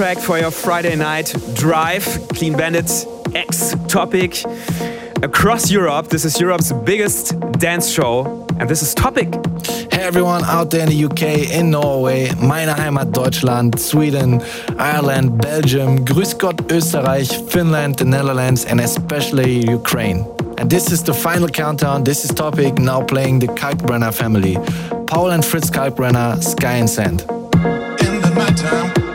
Best soundtrack for your Friday night drive. Clean Bandit X Topic. Across Europe, this is Europe's biggest dance show. And this is Topic. Hey everyone out there in the UK, in Norway, meine Heimat Deutschland, Sweden, Ireland, Belgium, Grüß Gott Österreich, Finland, the Netherlands, and especially Ukraine. And this is the final countdown. This is Topic now playing the Kalkbrenner family. Paul and Fritz Kalkbrenner, Sky and Sand. in the nighttime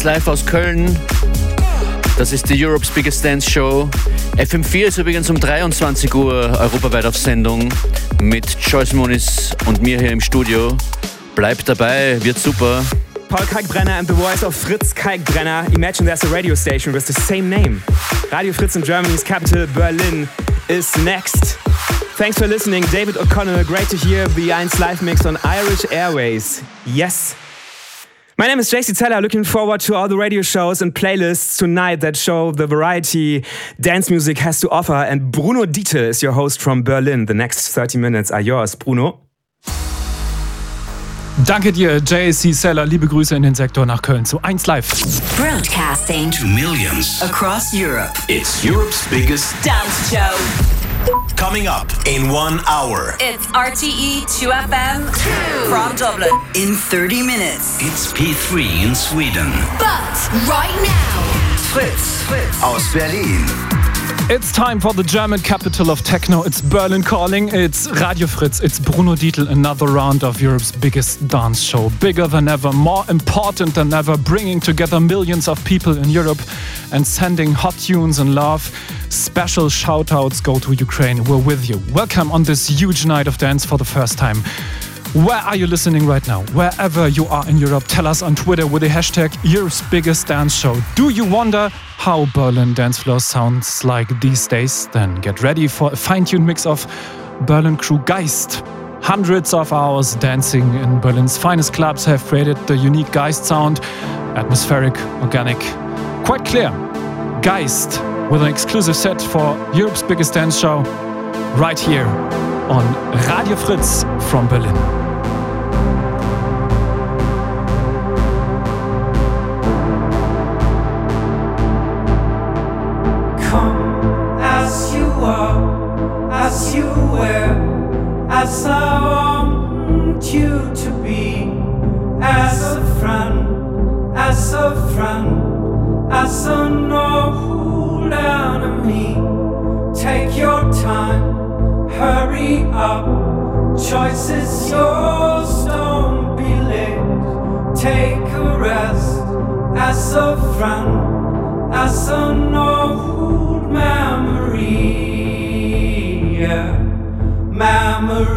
Eins live aus Köln. Das ist die Europe's Biggest Dance Show. FM4 ist übrigens um 23 Uhr europaweit auf Sendung mit Joyce Moniz und mir hier im Studio. Bleibt dabei, wird super. Paul Kalkbrenner and the voice of Fritz Kalkbrenner. Imagine there's a radio station with the same name. Radio Fritz in Germany's capital, Berlin, is next. Thanks for listening, David O'Connell. Great to hear the 1 live mix on Irish Airways. Yes. My name is JC Teller. Looking forward to all the radio shows and playlists tonight that show the variety dance music has to offer. And Bruno Diete is your host from Berlin. The next 30 minutes are yours, Bruno. Danke dir, JSC Seller. Liebe Grüße in den Sektor nach Köln zu 1 Live. Broadcasting to millions. across Europe. It's Europe's biggest Dance show. Coming up in one hour. It's RTE 2FM from Dublin in 30 minutes. It's P3 in Sweden. But right now, Fritz, Fritz aus Berlin. It's time for the German capital of techno. It's Berlin calling. It's Radio Fritz. It's Bruno Dietl. Another round of Europe's biggest dance show. Bigger than ever, more important than ever, bringing together millions of people in Europe and sending hot tunes and love. Special shout outs go to Ukraine. We're with you. Welcome on this huge night of dance for the first time. Where are you listening right now? Wherever you are in Europe, tell us on Twitter with the hashtag Europe's biggest dance show. Do you wonder how Berlin dance floor sounds like these days? Then get ready for a fine tuned mix of Berlin crew Geist. Hundreds of hours dancing in Berlin's finest clubs have created the unique Geist sound, atmospheric, organic, quite clear. Geist with an exclusive set for Europe's biggest dance show right here on Radio Fritz from Berlin.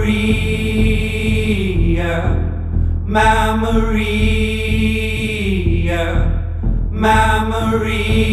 Memory, yeah. memory, yeah. memory.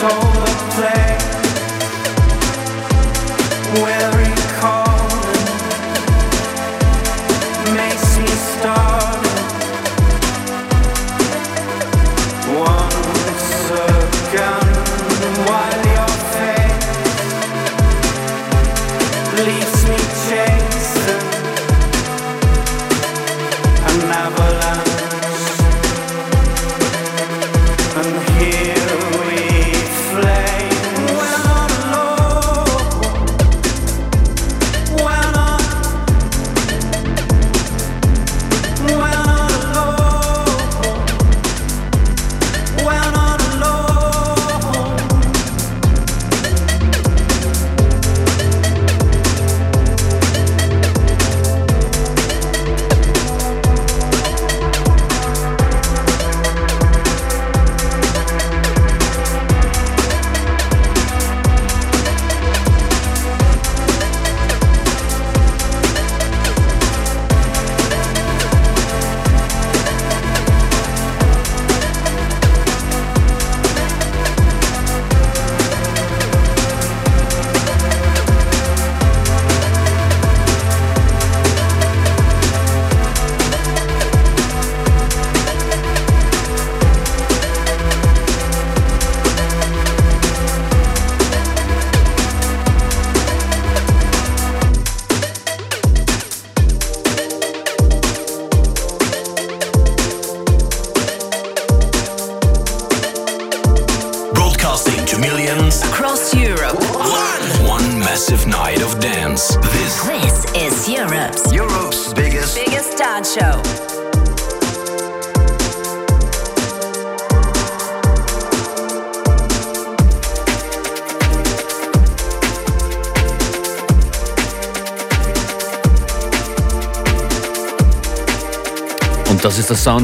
So the place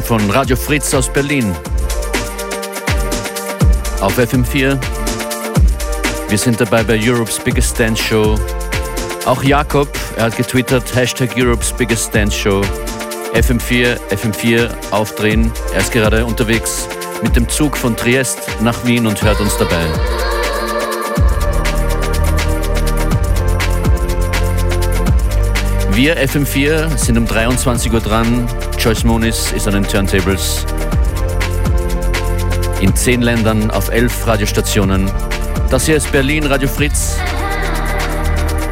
von Radio Fritz aus Berlin. Auf FM4. Wir sind dabei bei Europe's Biggest Dance Show. Auch Jakob, er hat getwittert, Hashtag Europe's Biggest Dance Show. FM4, FM4 aufdrehen. Er ist gerade unterwegs mit dem Zug von Triest nach Wien und hört uns dabei. Wir FM4 sind um 23 Uhr dran. Joyce Moniz ist an den Turntables. In zehn Ländern auf elf Radiostationen. Das hier ist Berlin Radio Fritz.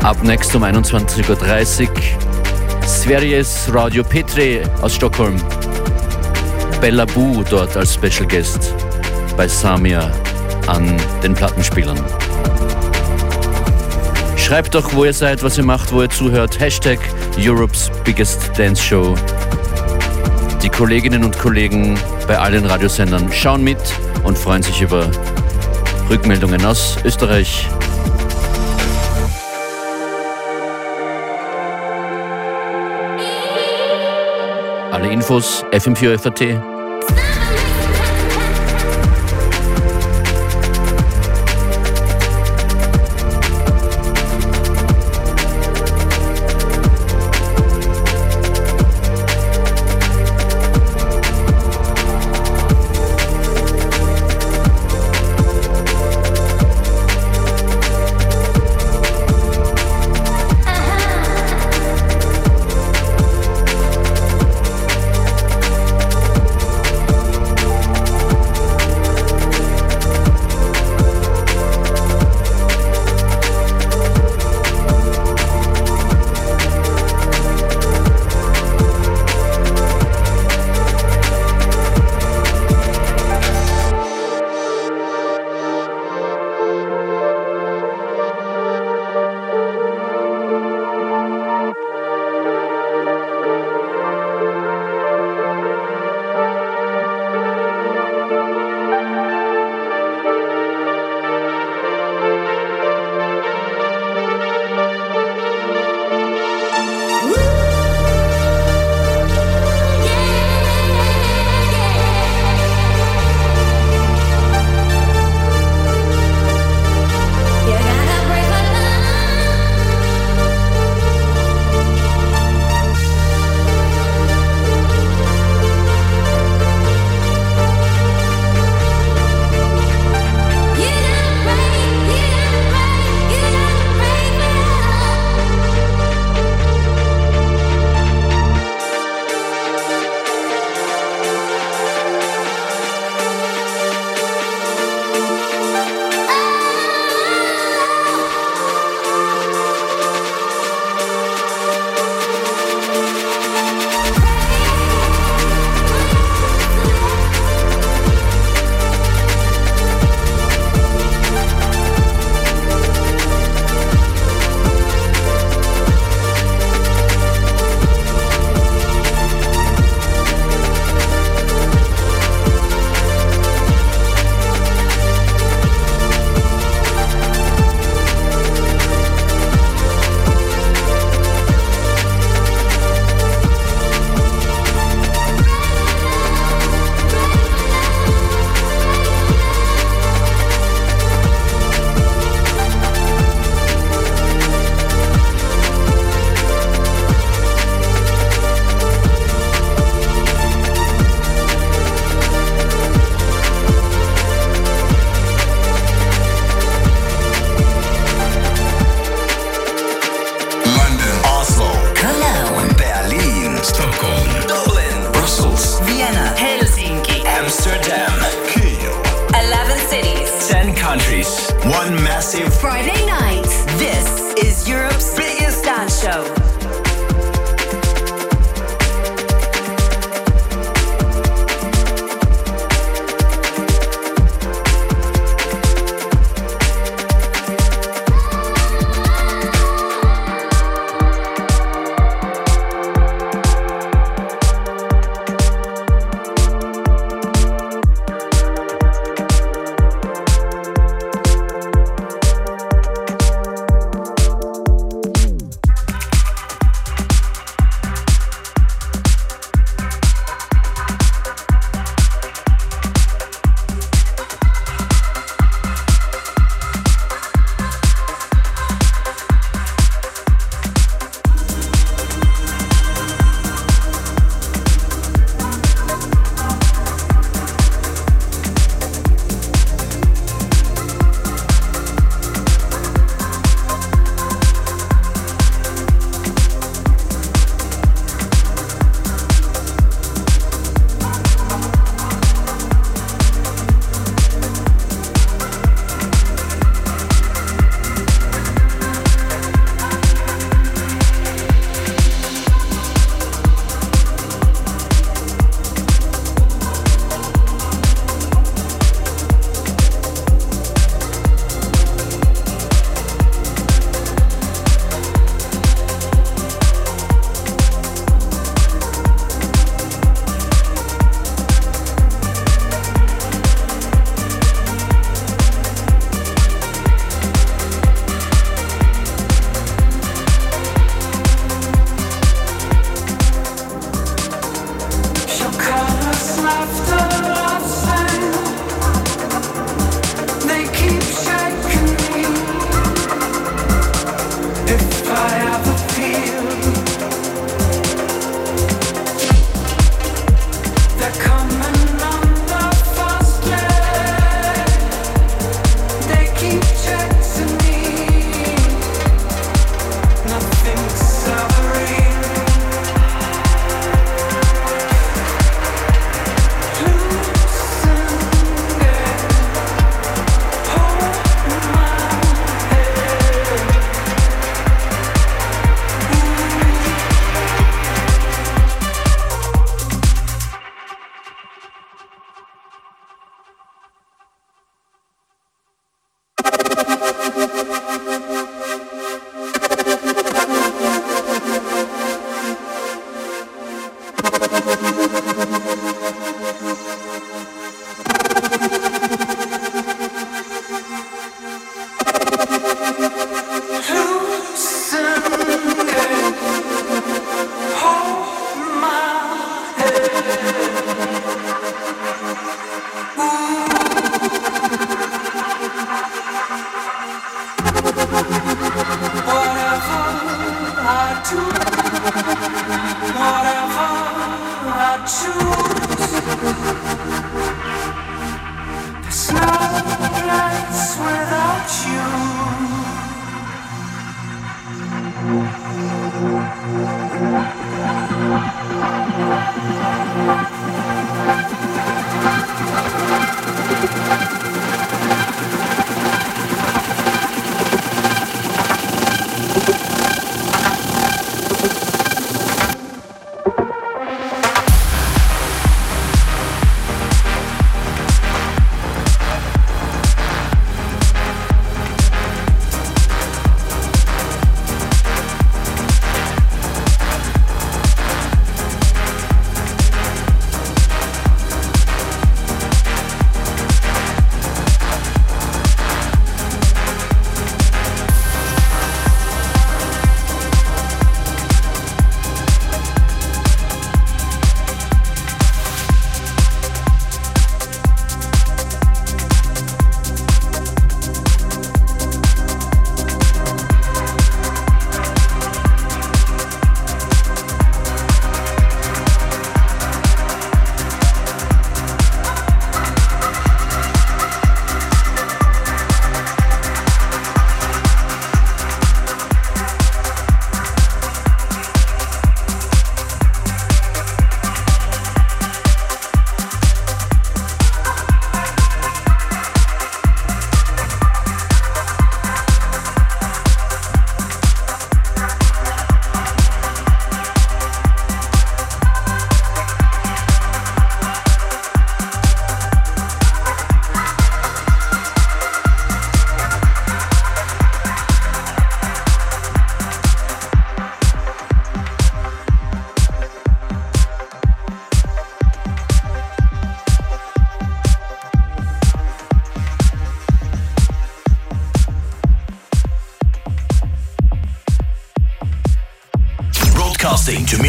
Ab next um 21.30 Uhr Sveriges Radio P3 aus Stockholm. Bella Bu dort als Special Guest bei Samia an den Plattenspielern. Schreibt doch, wo ihr seid, was ihr macht, wo ihr zuhört. Hashtag Europe's Biggest Dance Show. Die Kolleginnen und Kollegen bei allen Radiosendern schauen mit und freuen sich über Rückmeldungen aus Österreich. Alle Infos FM4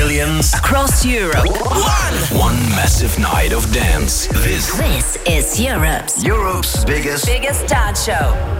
millions across Europe. One! One massive night of dance. This, this is Europe's Europe's biggest biggest dance show.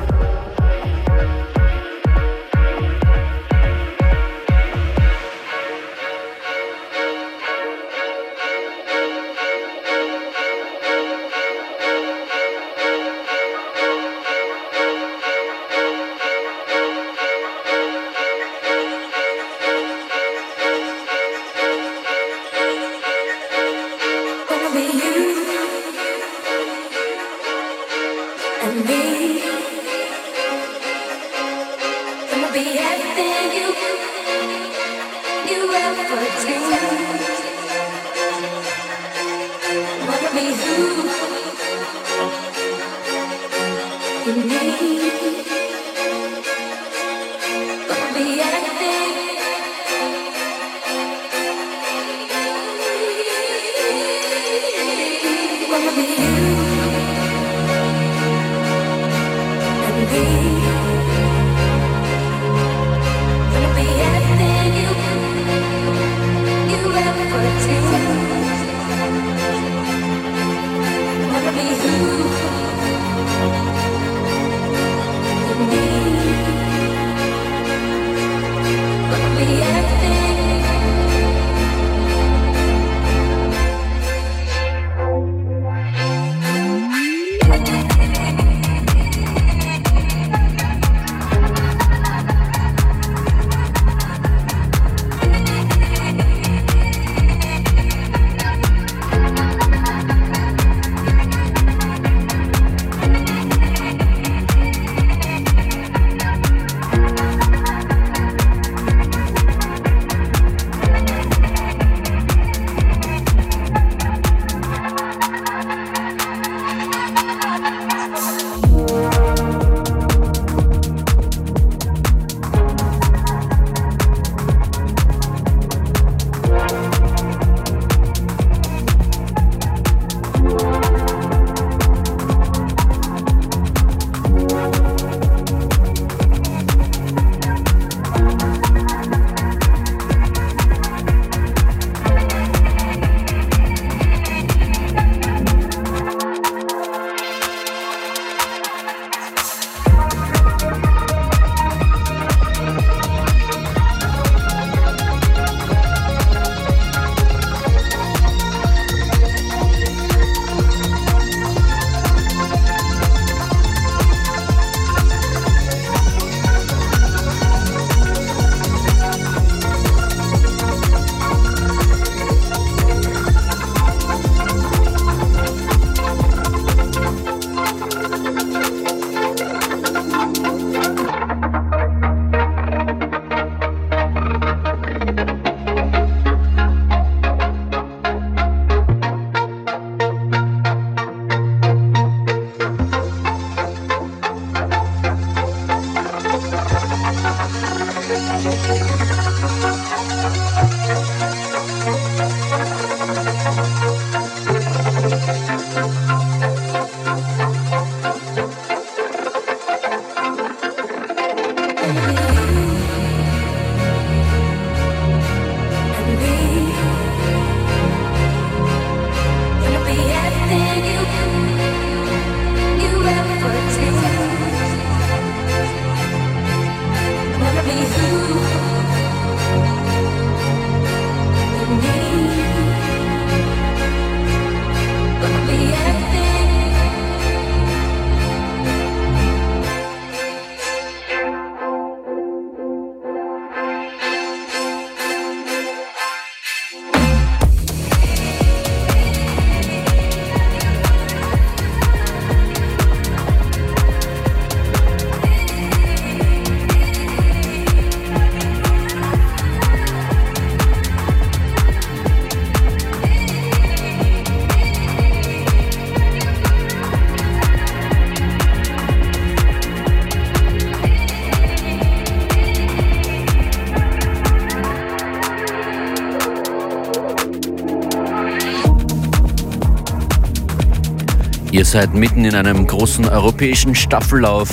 derzeit mitten in einem großen europäischen Staffellauf.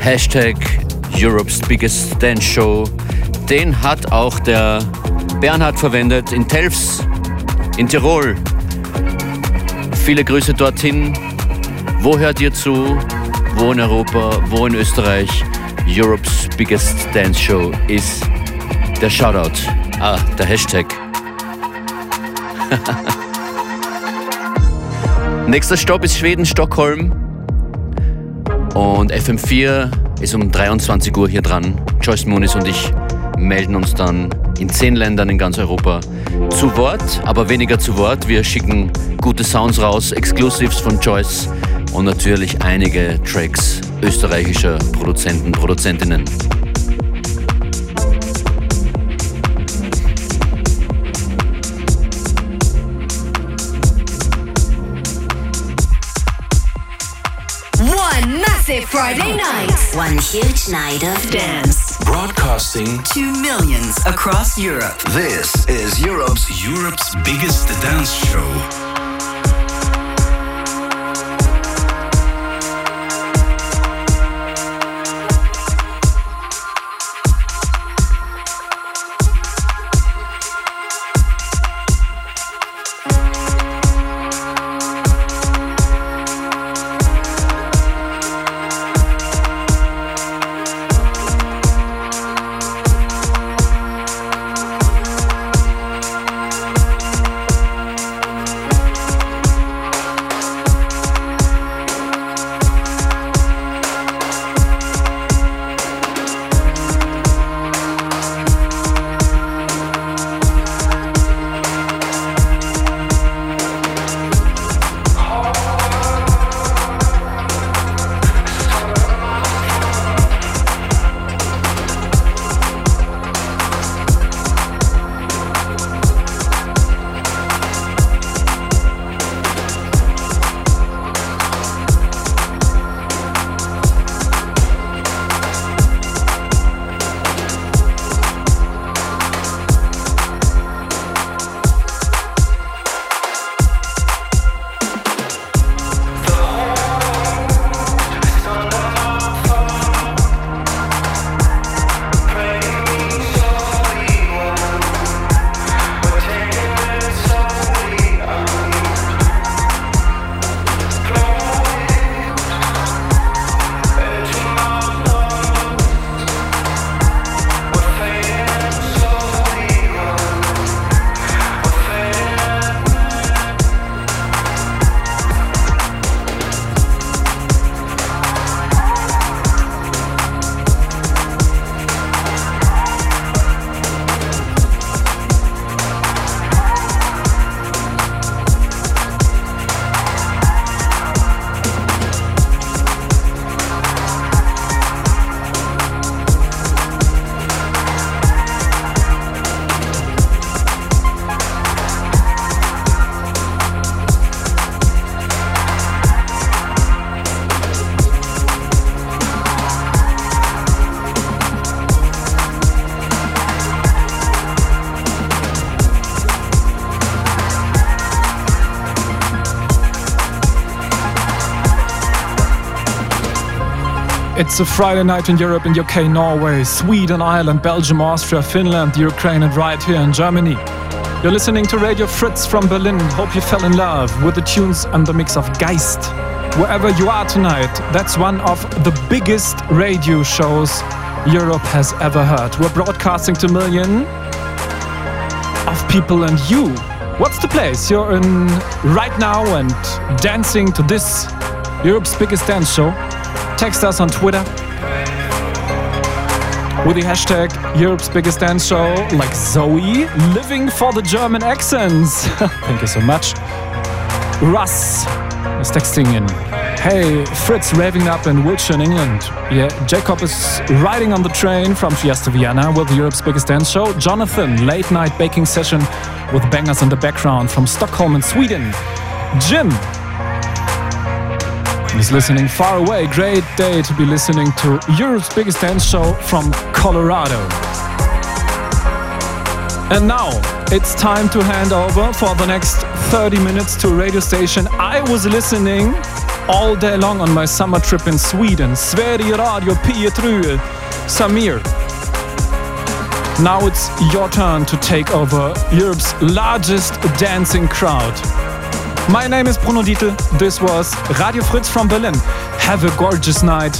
Hashtag Europe's Biggest Dance Show. Den hat auch der Bernhard verwendet in Telfs, in Tirol. Viele Grüße dorthin. Wo hört ihr zu? Wo in Europa? Wo in Österreich? Europe's Biggest Dance Show ist der Shoutout. Ah, der Hashtag. Nächster Stopp ist Schweden, Stockholm. Und FM4 ist um 23 Uhr hier dran. Joyce Moonis und ich melden uns dann in zehn Ländern in ganz Europa zu Wort, aber weniger zu Wort. Wir schicken gute Sounds raus, Exclusives von Joyce und natürlich einige Tracks österreichischer Produzenten, Produzentinnen. Friday night. One huge night of dance. Broadcasting. To millions across Europe. This is Europe's Europe's biggest dance show. It's a Friday night in Europe, in UK, Norway, Sweden, Ireland, Belgium, Austria, Finland, Ukraine, and right here in Germany. You're listening to Radio Fritz from Berlin. Hope you fell in love with the tunes and the mix of Geist. Wherever you are tonight, that's one of the biggest radio shows Europe has ever heard. We're broadcasting to million of people and you. What's the place you're in right now and dancing to this Europe's biggest dance show? Text us on Twitter with the hashtag Europe's biggest dance show, like Zoe, living for the German accents. Thank you so much. Russ is texting in. Hey, Fritz raving up in Wiltshire England. Yeah, Jacob is riding on the train from Trieste to Vienna with Europe's biggest dance show. Jonathan, late night baking session with bangers in the background from Stockholm in Sweden. Jim is listening far away. Great day to be listening to Europe's biggest dance show from Colorado. And now it's time to hand over for the next 30 minutes to a radio station I was listening all day long on my summer trip in Sweden. Sveriges Radio P3, Samir. Now it's your turn to take over Europe's largest dancing crowd. My name is Bruno Dietl. This was Radio Fritz from Berlin. Have a gorgeous night.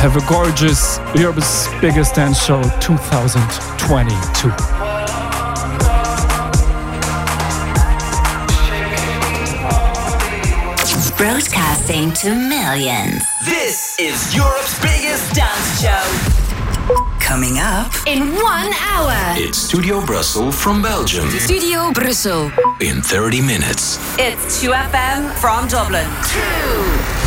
Have a gorgeous Europe's biggest dance show 2022. Broadcasting to millions. This is Europe's biggest dance show. Coming up In one hour. It's Studio Brussels from Belgium Studio Brussels. in 30 minutes. It's 2FM from Dublin. Two.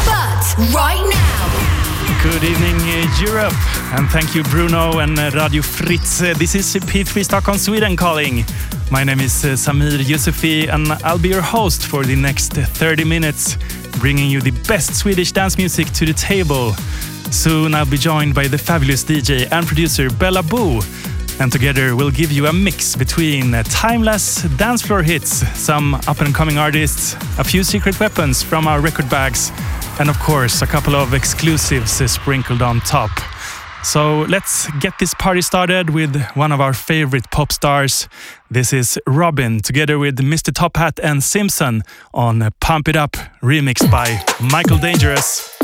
But right now, Good evening, uh, Europe, and thank you, Bruno and uh, Radio Fritz. Uh, This is P3 Stockholm, Sweden calling. My name is Samir Yusufi, and I'll be your host for the next 30 minutes, bringing you the best Swedish dance music to the table. Soon I'll be joined by the fabulous DJ and producer Bella Boo. And together we'll give you a mix between timeless dance floor hits, some up and coming artists, a few secret weapons from our record bags, and of course a couple of exclusives sprinkled on top. So let's get this party started with one of our favorite pop stars. This is Robyn together with Mr. Tophat and Simpson on Pump It Up, remixed by Michael Dangerous.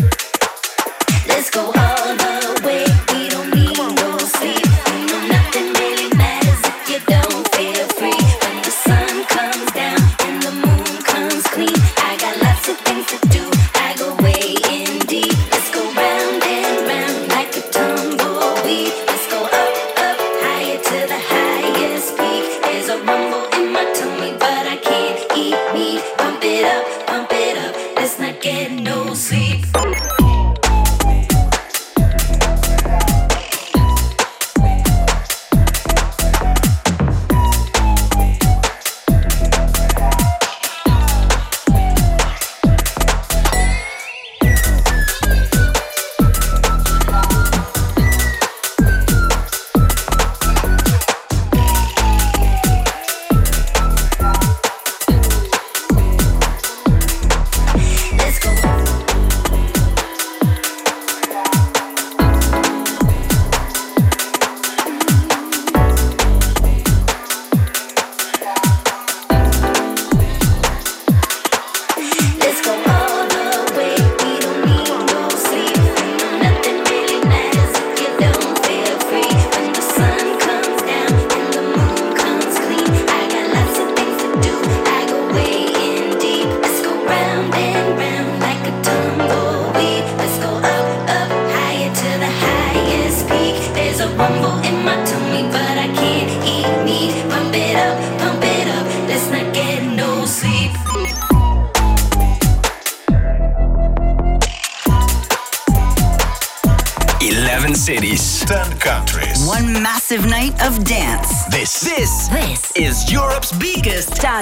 Let's go all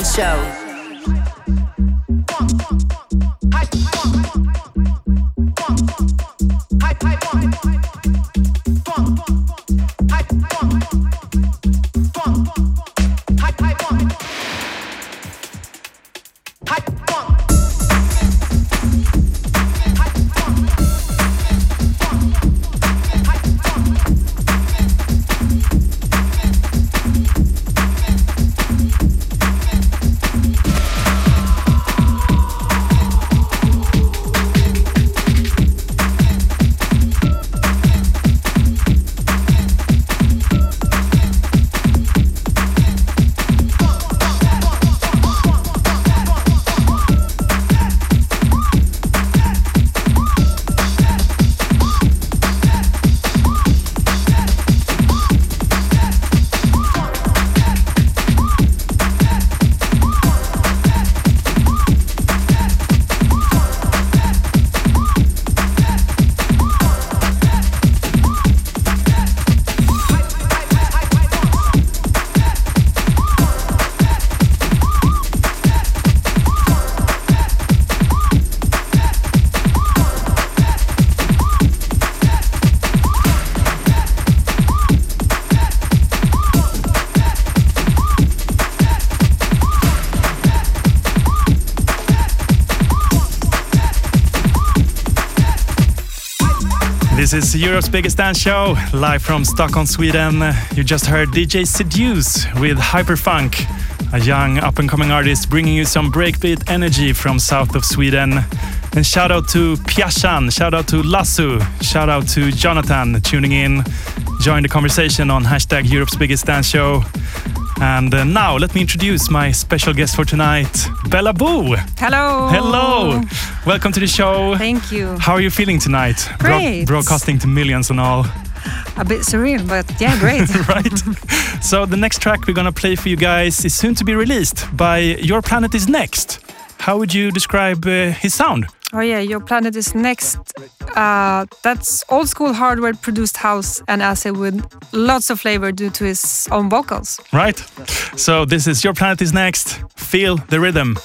show. This is Europe's biggest dance show, live from Stockholm, Sweden. You just heard DJ Seduce with Hyperfunk, a young up and coming artist bringing you some breakbeat energy from south of Sweden. And shout out to Piashan, shout out to Lassu, shout out to Jonathan tuning in. Join the conversation on hashtag Europe's biggest dance show. And uh, now let me introduce my special guest for tonight, Bella Boo. Hello. Hello. Welcome to the show. Thank you. How are you feeling tonight? Bro- Great. broadcasting to millions and all. A bit surreal, but yeah, great. right. So the next track we're gonna play for you guys is soon to be released by Your Planet Is Next. How would you describe uh, his sound? Oh yeah, your planet is next. Uh, that's old school hardware produced house and acid with lots of flavor due to his own vocals. Right. So this is Your Planet Is Next. Feel the rhythm.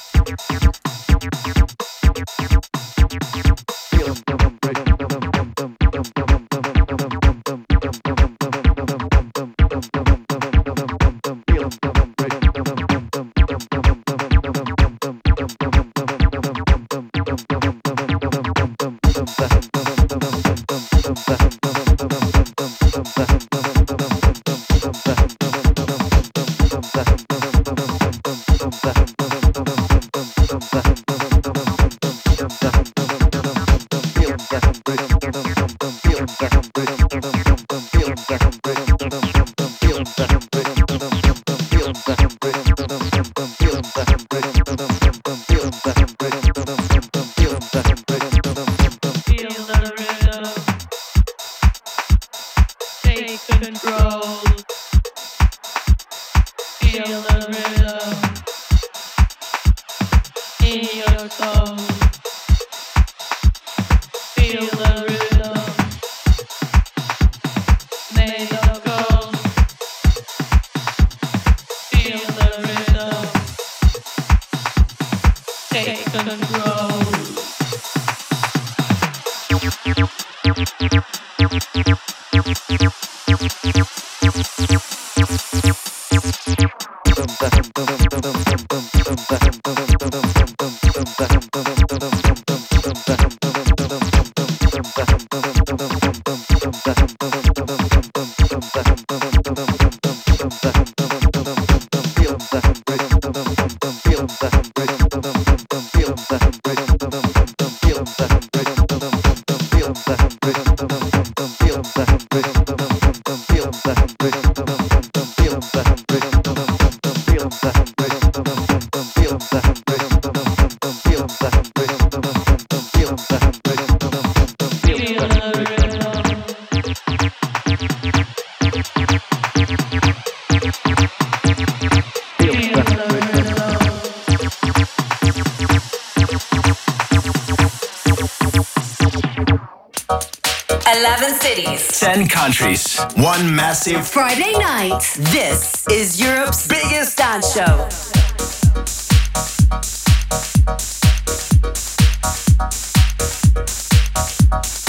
Massive Friday night. This is Europe's biggest dance show.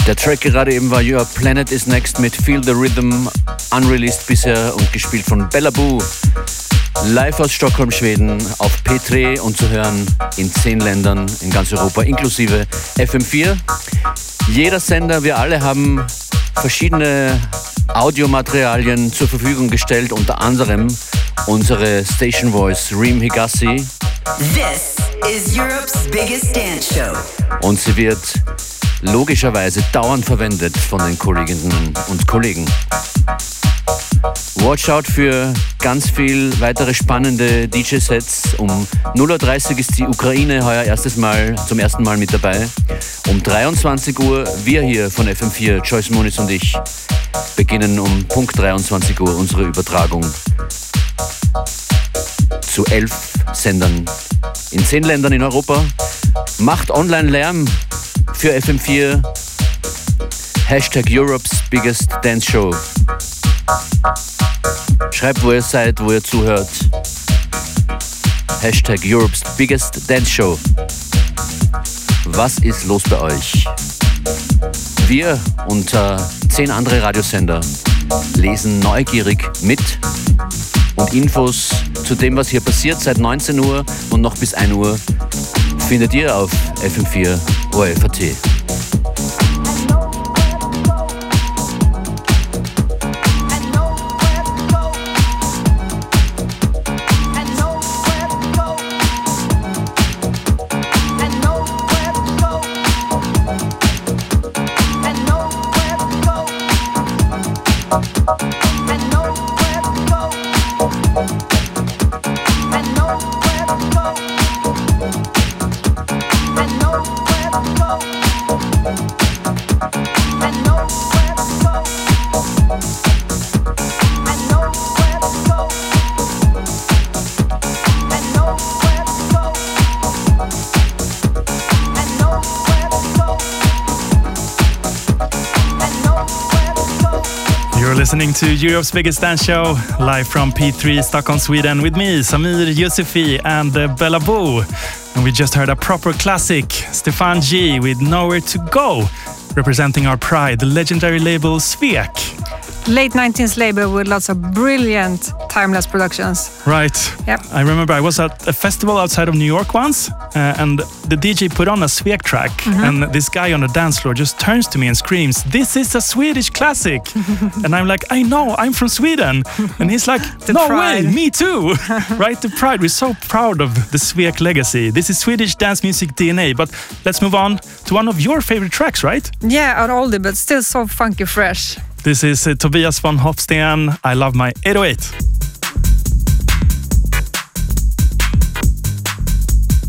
Der Track gerade eben war Your Planet is Next mit Feel the Rhythm, unreleased bisher und gespielt von Bella Boo. Live aus Stockholm, Schweden, auf P3 und zu hören in zehn Ländern in ganz Europa, inklusive FM4. Jeder Sender, wir alle haben verschiedene Audiomaterialien zur Verfügung gestellt, unter anderem unsere Station Voice Reem Higassi This is Europe's biggest dance show. und sie wird logischerweise dauernd verwendet von den Kolleginnen und Kollegen. Watch out für ganz viel weitere spannende DJ-Sets. Um 0.30 Uhr ist die Ukraine heuer erstes Mal, zum ersten Mal mit dabei. Um 23 Uhr wir hier von FM4, Joyce Moniz und ich, beginnen um Punkt 23 Uhr unsere Übertragung zu elf Sendern in zehn Ländern in Europa. Macht Online-Lärm für FM4. Hashtag Europe's Biggest Dance Show. Schreibt, wo ihr seid, wo ihr zuhört. Hashtag Europe's Biggest Dance Show. Was ist los bei euch? Wir und äh, zehn andere Radiosender lesen neugierig mit und Infos zu dem, was hier passiert seit 19 Uhr und noch bis 1 Uhr findet ihr auf FM4 ORFAT. Listening to Europe's biggest dance show, live from P3 Stockholm, Sweden, with me, Samir Yusufi, and uh, Bella Boo. And we just heard a proper classic, Stefan G with Nowhere to Go, representing our pride, the legendary label Svek. Late 19th label with lots of brilliant timeless productions. Right. Yep. I remember I was at a festival outside of New York once, uh, and the DJ put on a Svek track, Mhm. and this guy on the dance floor just turns to me and screams, "This is a Swedish classic!" and I'm like, "I know, I'm from Sweden," and he's like, "No pride. way, me too!" right? The pride. We're so proud of the Svek legacy. This is Swedish dance music DNA. But let's move on to one of your favorite tracks, right? Yeah, oldie, but still so funky fresh. This is uh, Tobias von Hofsten. I love my 808.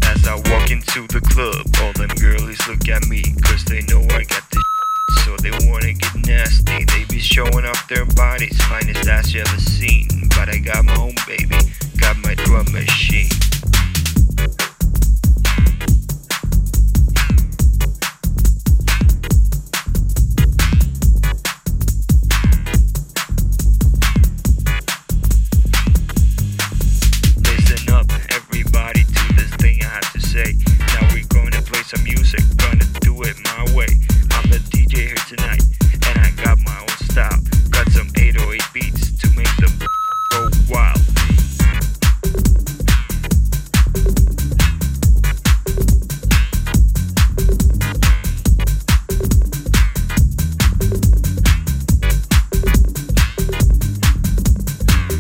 As I walk into the club, all them girlies look at me, cause they know I got the so they wanna get nasty. They be showing off their bodies, finest ass you ever seen. But I got my own baby, got my drum machine. Some music, gonna do it my way. I'm the DJ here tonight, and I got my own style. Got some 808 beats to make them go wild.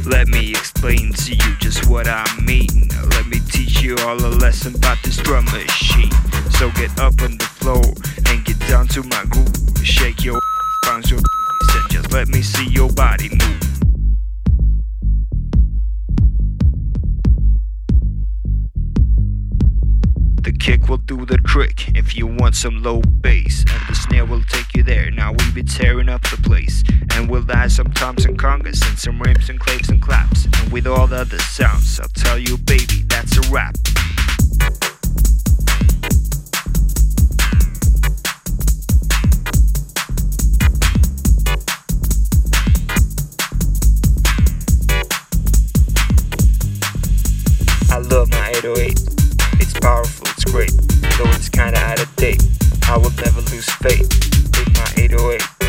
Let me explain to you just what I mean. Let me you all a lesson about this drum machine. So get up on the floor and get down to my groove. Shake your bounce your and just let me see your body move. Kick will do the trick if you want some low bass, and the snare will take you there. Now we be tearing up the place, and we'll add some toms and congas and some rims and claves and claps, and with all the other sounds, I'll tell you, baby, that's a wrap. I love my 808. It's powerful, it's great, though it's kinda out of date. I will never lose faith with my 808.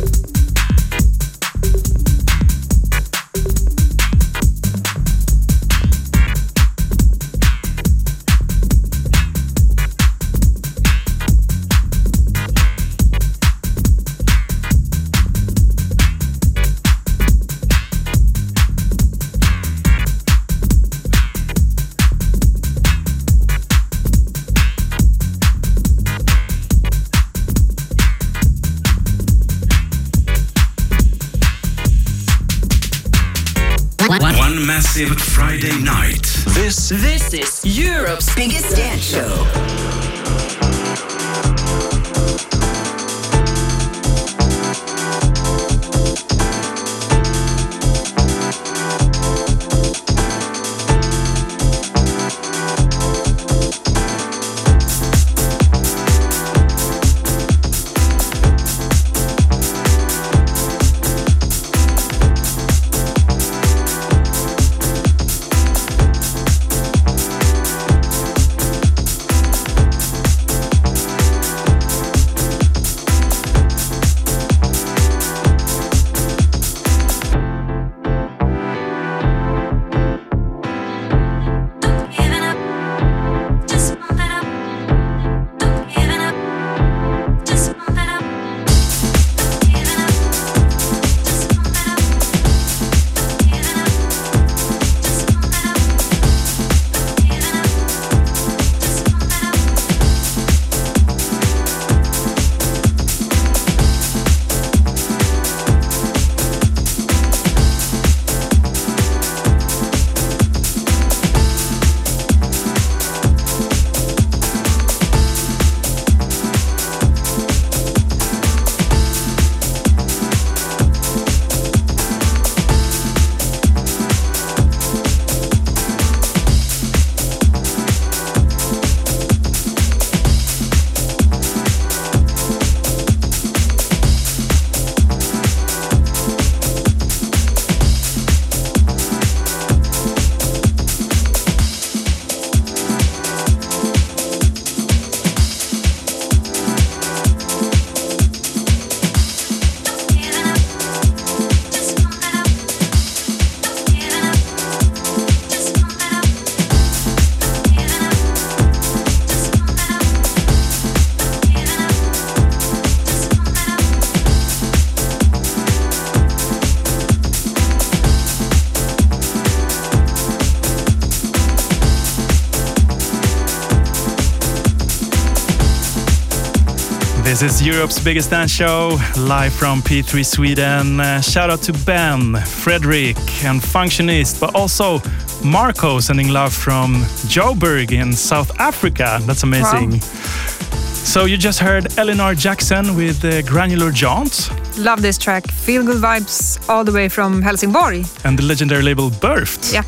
This is Europe's biggest dance show, live from P3 Sweden. Uh, shout out to Ben, Frederick, and Functionist, but also Marco sending love from Joburg in South Africa. That's amazing. So you just heard Eleanor Jackson with uh, Granular Jaunt Love this track. Feel good vibes all the way from Helsingborg. and the legendary label Birthed. Yeah.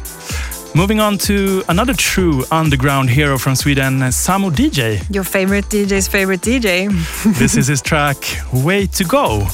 Moving on to another true underground hero from Sweden, Samo DJ. Your favorite DJ's favorite DJ. this is his track Way to Go.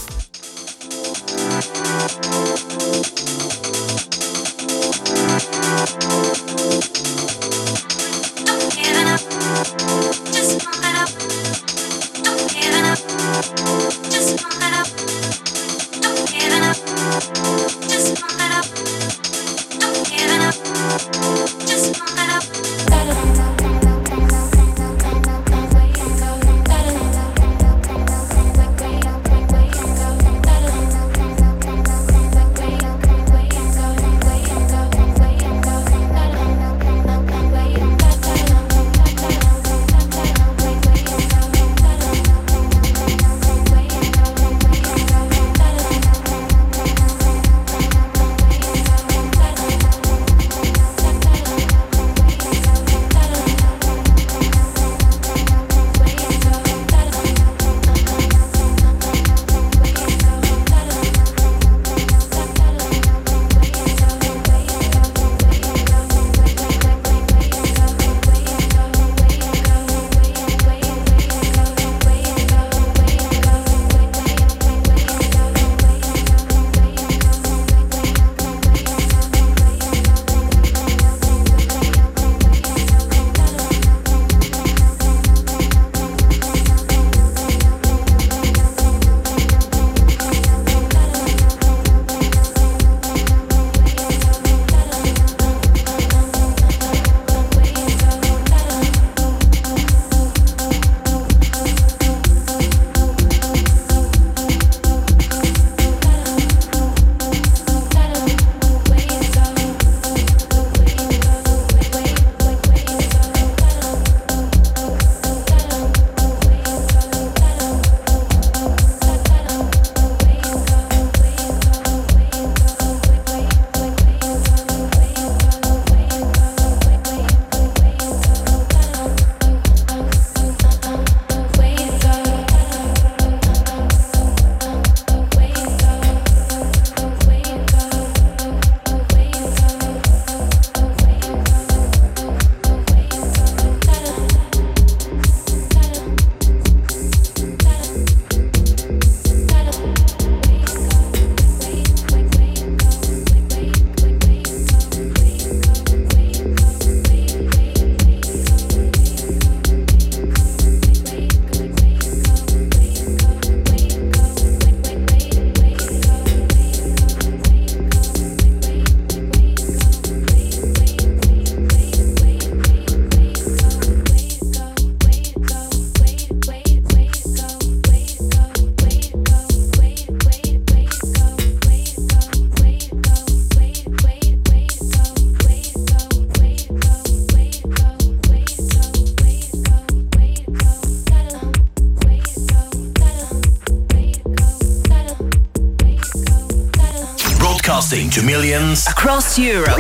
Broadcasting to millions Across Europe.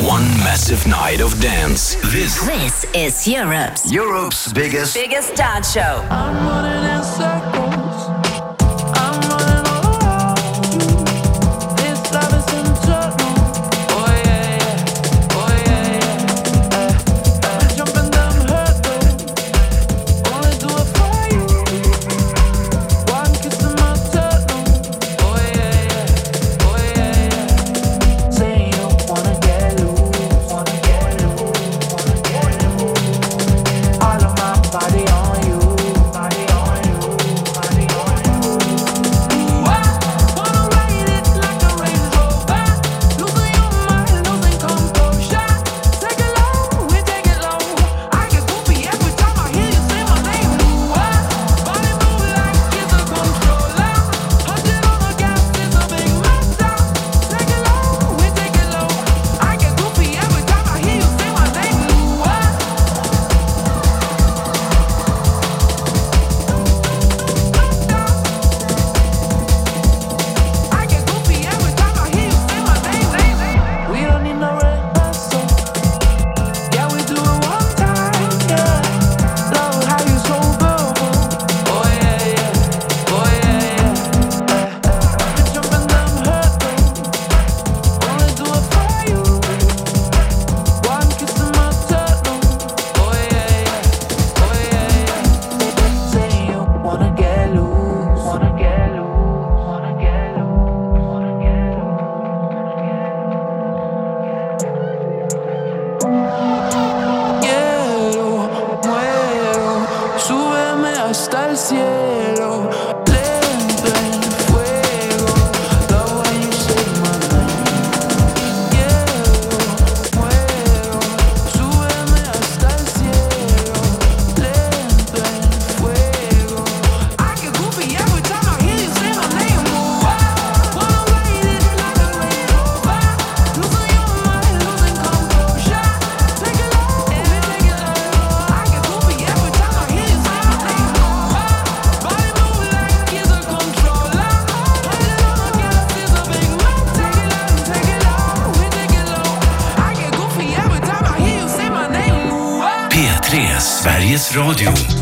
one massive night of dance. This This is Europe's Europe's biggest biggest dance show. cielo. Sveriges Radio.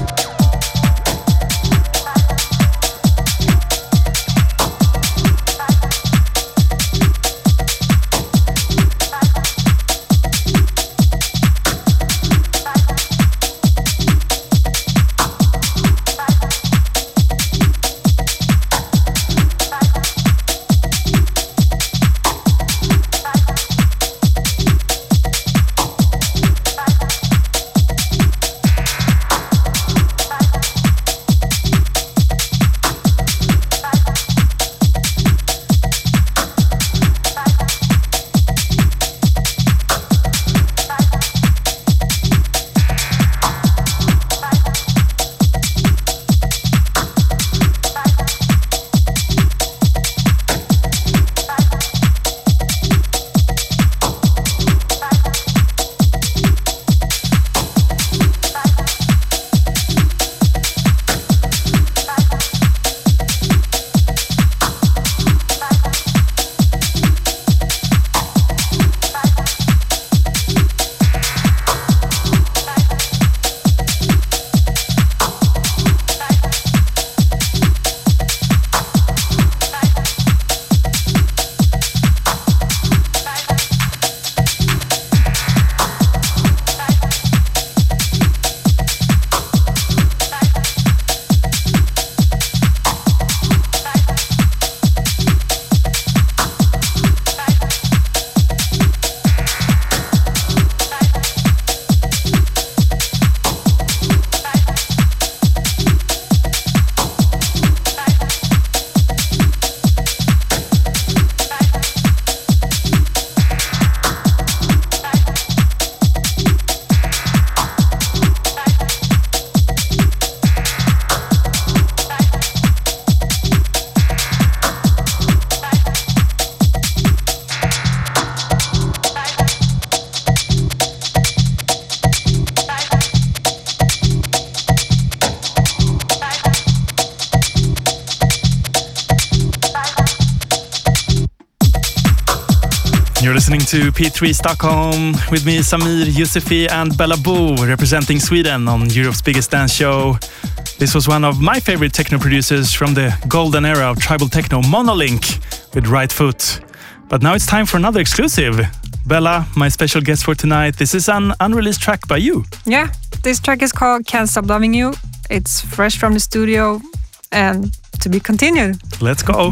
To P3 Stockholm with me, Samir Yusufi, and Bella Boo, representing Sweden on Europe's biggest dance show. This was one of my favorite techno producers from the golden era of tribal techno, Monolink, with Right Foot. But now it's time for another exclusive. Bella, my special guest for tonight, this is an unreleased track by you. Yeah, this track is called Can't Stop Loving You. It's fresh from the studio and to be continued. Let's go.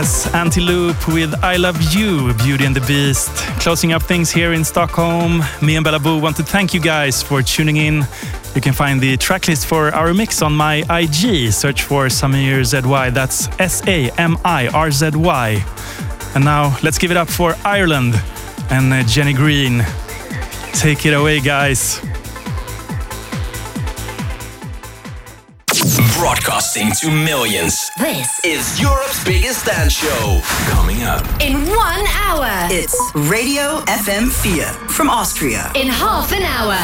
Yes. Antiloop with I Love You, Beauty and the Beast. Closing up things here in Stockholm. Me and Bella Boo want to thank you guys for tuning in. You can find the tracklist for our mix on my IG. Search for Samir ZY. That's S A M I R Z Y. And now let's give it up for Ireland and uh, Jenny Green. Take it away, guys. Broadcasting to millions. This is Europe's biggest dance show. Coming up. in one hour. It's Radio FM Fia from Austria. In half an hour.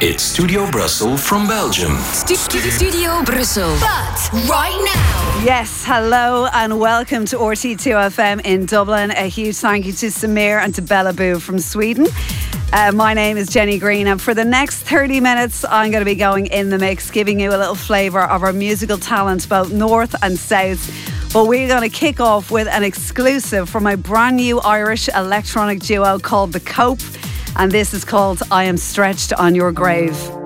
It's Studio Brussels from Belgium. Studio Brussels. But right now. Yes, hello and welcome to RTÉ 2FM in Dublin. A huge thank you to Samir and to Bella Boo from Sweden. Uh, my name is Jenny Green, and for the next 30 minutes, I'm going to be going in the mix, giving you a little flavour of our musical talent, both north and south. But we're going to kick off with an exclusive from a brand new Irish electronic duo called The Cope, and this is called I Am Stretched on Your Grave.